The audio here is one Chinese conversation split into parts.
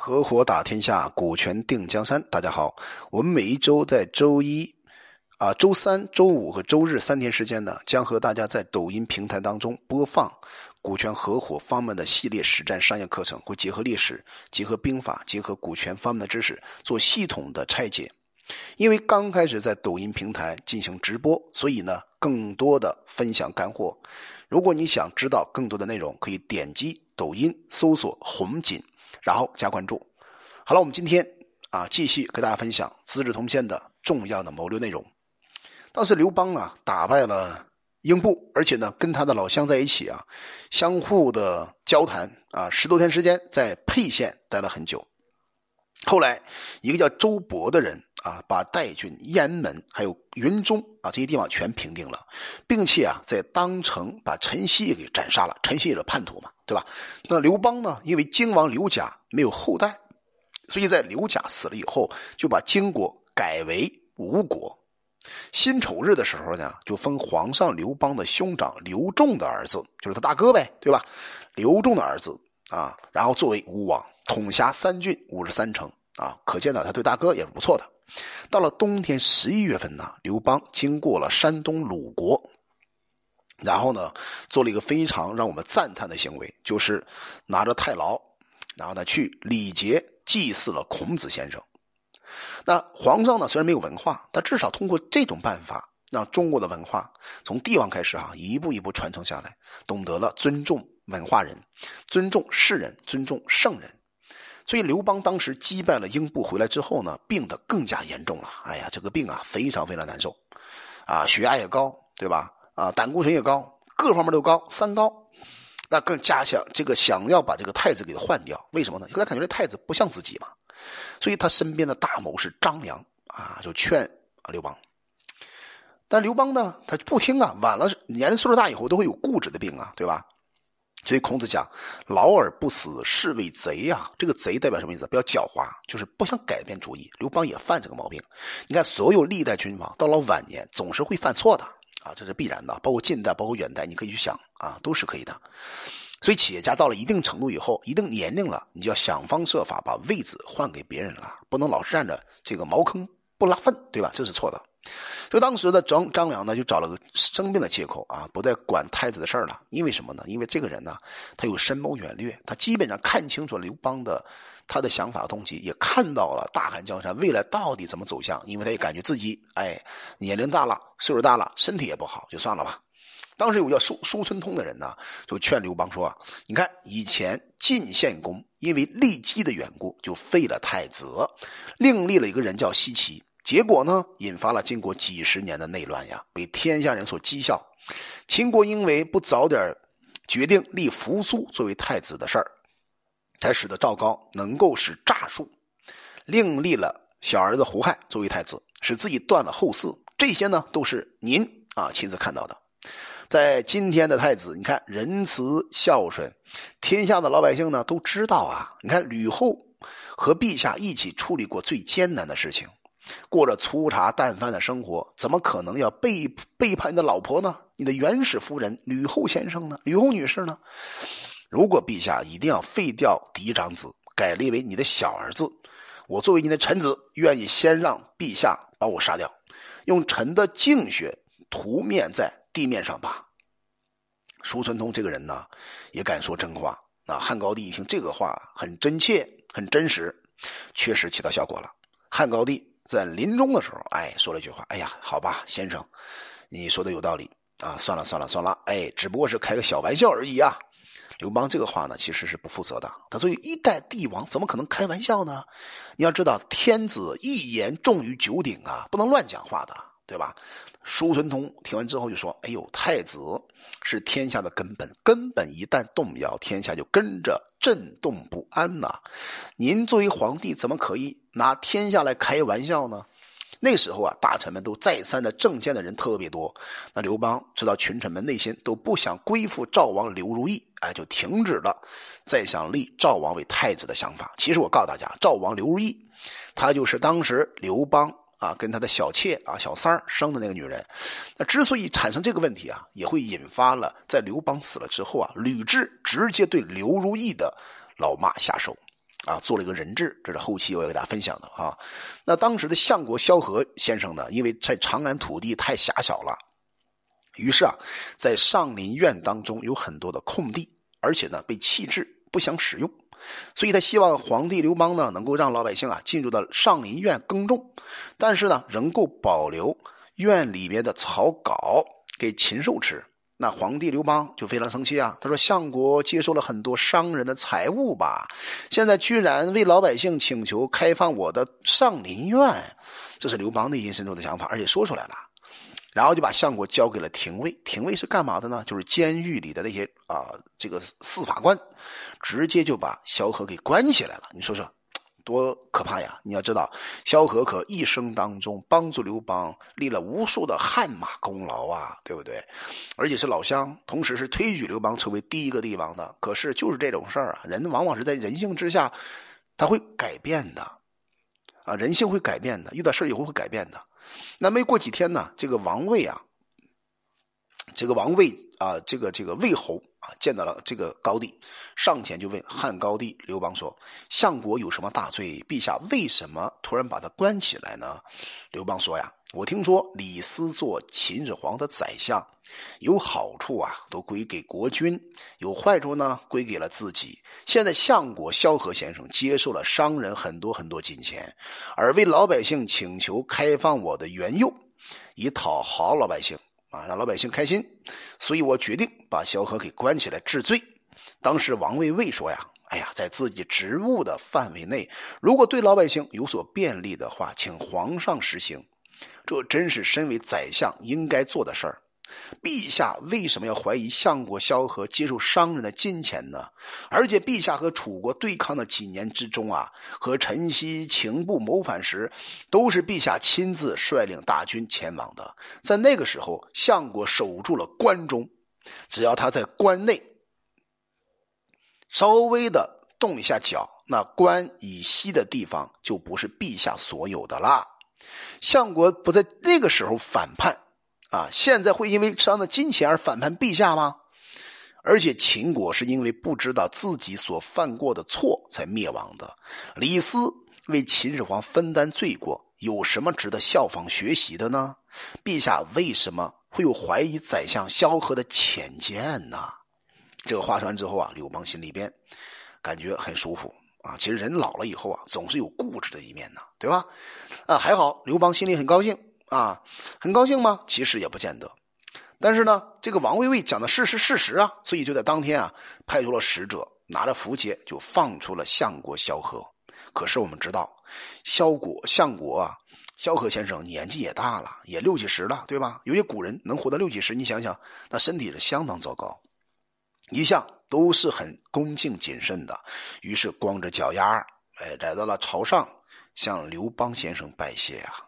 合伙打天下，股权定江山。大家好，我们每一周在周一、啊周三、周五和周日三天时间呢，将和大家在抖音平台当中播放股权合伙方面的系列实战商业课程，会结合历史、结合兵法、结合股权方面的知识，做系统的拆解。因为刚开始在抖音平台进行直播，所以呢，更多的分享干货。如果你想知道更多的内容，可以点击抖音搜索“红锦”。然后加关注。好了，我们今天啊继续给大家分享《资治通鉴》的重要的谋略内容。当时刘邦啊打败了英布，而且呢跟他的老乡在一起啊，相互的交谈啊，十多天时间在沛县待了很久。后来一个叫周勃的人啊，把代郡、雁门还有云中啊这些地方全平定了，并且啊在当城把陈豨给斩杀了。陈豨也是叛徒嘛。对吧？那刘邦呢？因为荆王刘贾没有后代，所以在刘贾死了以后，就把荆国改为吴国。辛丑日的时候呢，就封皇上刘邦的兄长刘仲的儿子，就是他大哥呗，对吧？刘仲的儿子啊，然后作为吴王，统辖三郡五十三城啊，可见呢，他对大哥也是不错的。到了冬天十一月份呢，刘邦经过了山东鲁国。然后呢，做了一个非常让我们赞叹的行为，就是拿着太牢，然后呢去礼节祭祀了孔子先生。那皇上呢虽然没有文化，但至少通过这种办法，让中国的文化从帝王开始哈，一步一步传承下来，懂得了尊重文化人，尊重士人，尊重圣人。所以刘邦当时击败了英布回来之后呢，病得更加严重了。哎呀，这个病啊非常非常难受，啊血压也高，对吧？啊，胆固醇也高，各方面都高，三高，那更加想这个想要把这个太子给换掉，为什么呢？因为他感觉这太子不像自己嘛，所以他身边的大谋士张良啊，就劝刘邦，但刘邦呢，他就不听啊，晚了年龄岁数大以后都会有固执的病啊，对吧？所以孔子讲，老而不死，是谓贼呀。这个贼代表什么意思？比较狡猾，就是不想改变主意。刘邦也犯这个毛病。你看，所有历代君王到了晚年总是会犯错的。啊，这是必然的，包括近代，包括远代，你可以去想啊，都是可以的。所以，企业家到了一定程度以后，一定年龄了，你就要想方设法把位置换给别人了，不能老是占着这个茅坑不拉粪，对吧？这是错的。就当时的张张良呢，就找了个生病的借口啊，不再管太子的事儿了。因为什么呢？因为这个人呢，他有深谋远虑，他基本上看清楚刘邦的他的想法动机，也看到了大汉江山未来到底怎么走向。因为他也感觉自己哎年龄大了，岁数大了，身体也不好，就算了吧。当时有叫叔叔孙通的人呢，就劝刘邦说：“你看以前晋献公因为骊姬的缘故，就废了太子，另立了一个人叫奚齐。”结果呢，引发了经过几十年的内乱呀，被天下人所讥笑。秦国因为不早点决定立扶苏作为太子的事儿，才使得赵高能够使诈术，另立了小儿子胡亥作为太子，使自己断了后嗣。这些呢，都是您啊亲自看到的。在今天的太子，你看仁慈孝顺，天下的老百姓呢都知道啊。你看吕后和陛下一起处理过最艰难的事情。过着粗茶淡饭的生活，怎么可能要背背叛你的老婆呢？你的原始夫人吕后先生呢？吕后女士呢？如果陛下一定要废掉嫡长子，改立为你的小儿子，我作为你的臣子，愿意先让陛下把我杀掉，用臣的净血涂面在地面上吧。叔孙通这个人呢，也敢说真话。那汉高帝一听这个话，很真切，很真实，确实起到效果了。汉高帝。在临终的时候，哎，说了一句话：“哎呀，好吧，先生，你说的有道理啊，算了算了算了，哎，只不过是开个小玩笑而已啊。”刘邦这个话呢，其实是不负责的。他作为一代帝王，怎么可能开玩笑呢？你要知道，天子一言重于九鼎啊，不能乱讲话的，对吧？叔孙通听完之后就说：“哎呦，太子是天下的根本，根本一旦动摇，天下就跟着震动不安呐。您作为皇帝，怎么可以拿天下来开玩笑呢？”那时候啊，大臣们都再三的政见的人特别多。那刘邦知道群臣们内心都不想归附赵王刘如意，哎，就停止了再想立赵王为太子的想法。其实我告诉大家，赵王刘如意，他就是当时刘邦。啊，跟他的小妾啊，小三儿生的那个女人，那之所以产生这个问题啊，也会引发了在刘邦死了之后啊，吕雉直接对刘如意的老妈下手。啊，做了一个人质，这是后期我要给大家分享的啊。那当时的相国萧何先生呢，因为在长安土地太狭小了，于是啊，在上林苑当中有很多的空地，而且呢被弃置，不想使用，所以他希望皇帝刘邦呢能够让老百姓啊进入到上林苑耕种，但是呢能够保留院里面的草稿给禽兽吃。那皇帝刘邦就非常生气啊！他说：“相国接受了很多商人的财物吧？现在居然为老百姓请求开放我的上林苑，这是刘邦内心深处的想法，而且说出来了。然后就把相国交给了廷尉。廷尉是干嘛的呢？就是监狱里的那些啊，这个司法官，直接就把萧何给关起来了。你说说。”多可怕呀！你要知道，萧何可一生当中帮助刘邦立了无数的汗马功劳啊，对不对？而且是老乡，同时是推举刘邦成为第一个帝王的。可是就是这种事儿啊，人往往是在人性之下，他会改变的，啊，人性会改变的，遇到事以后会改变的。那没过几天呢，这个王位啊，这个王位。啊，这个这个魏侯啊，见到了这个高帝，上前就问汉高帝刘邦说：“相国有什么大罪？陛下为什么突然把他关起来呢？”刘邦说：“呀，我听说李斯做秦始皇的宰相，有好处啊，都归给国君；有坏处呢，归给了自己。现在相国萧何先生接受了商人很多很多金钱，而为老百姓请求开放我的原囿，以讨好老百姓。”啊，让老百姓开心，所以我决定把萧何给关起来治罪。当时王卫卫说呀：“哎呀，在自己职务的范围内，如果对老百姓有所便利的话，请皇上实行。这真是身为宰相应该做的事儿。”陛下为什么要怀疑相国萧何接受商人的金钱呢？而且陛下和楚国对抗的几年之中啊，和陈豨、秦部谋反时，都是陛下亲自率领大军前往的。在那个时候，相国守住了关中，只要他在关内稍微的动一下脚，那关以西的地方就不是陛下所有的啦。相国不在那个时候反叛。啊，现在会因为伤的金钱而反叛陛下吗？而且秦国是因为不知道自己所犯过的错才灭亡的。李斯为秦始皇分担罪过，有什么值得效仿学习的呢？陛下为什么会有怀疑宰相萧何的浅见呢？这个话说完之后啊，刘邦心里边感觉很舒服啊。其实人老了以后啊，总是有固执的一面呢，对吧？啊，还好，刘邦心里很高兴。啊，很高兴吗？其实也不见得。但是呢，这个王卫卫讲的事是事实啊，所以就在当天啊，派出了使者，拿着符节就放出了相国萧何。可是我们知道，萧国相国啊，萧何先生年纪也大了，也六七十了，对吧？有些古人能活到六七十，你想想，那身体是相当糟糕，一向都是很恭敬谨慎的。于是光着脚丫，哎，来到了朝上，向刘邦先生拜谢啊。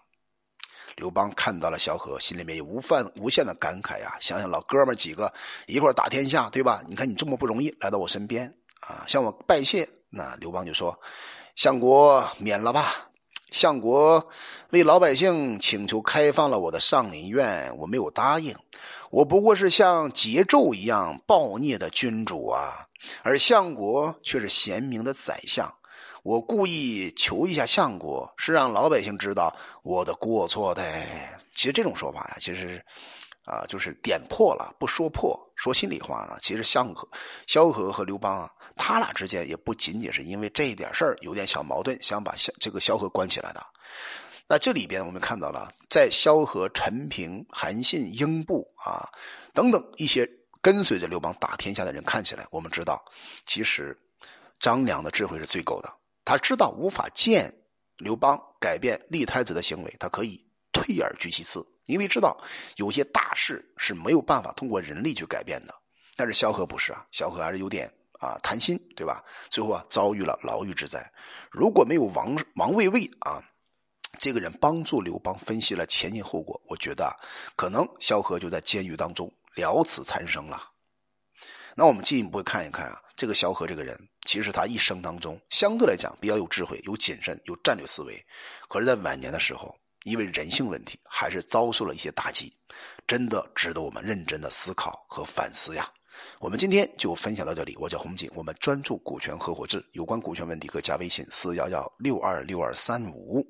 刘邦看到了萧何，心里面有无范无限的感慨呀！想想老哥们几个一块打天下，对吧？你看你这么不容易来到我身边啊，向我拜谢。那刘邦就说：“相国免了吧，相国为老百姓请求开放了我的上林苑，我没有答应。我不过是像桀纣一样暴虐的君主啊，而相国却是贤明的宰相。”我故意求一下相国，是让老百姓知道我的过错的。其实这种说法呀，其实啊，就是点破了不说破。说心里话呢，其实相和、萧何和刘邦啊，他俩之间也不仅仅是因为这一点事儿有点小矛盾，想把萧这个萧何关起来的。那这里边我们看到了，在萧何、陈平、韩信、英布啊等等一些跟随着刘邦打天下的人看起来，我们知道，其实张良的智慧是最够的。他知道无法见刘邦改变立太子的行为，他可以退而居其次，因为知道有些大事是没有办法通过人力去改变的。但是萧何不是啊，萧何还是有点啊贪心，对吧？最后啊遭遇了牢狱之灾。如果没有王王卫卫啊这个人帮助刘邦分析了前因后果，我觉得可能萧何就在监狱当中了此残生了。那我们进一步看一看啊，这个萧何这个人，其实他一生当中相对来讲比较有智慧、有谨慎、有战略思维，可是，在晚年的时候，因为人性问题，还是遭受了一些打击，真的值得我们认真的思考和反思呀。我们今天就分享到这里，我叫洪景，我们专注股权合伙制，有关股权问题可加微信四幺幺六二六二三五。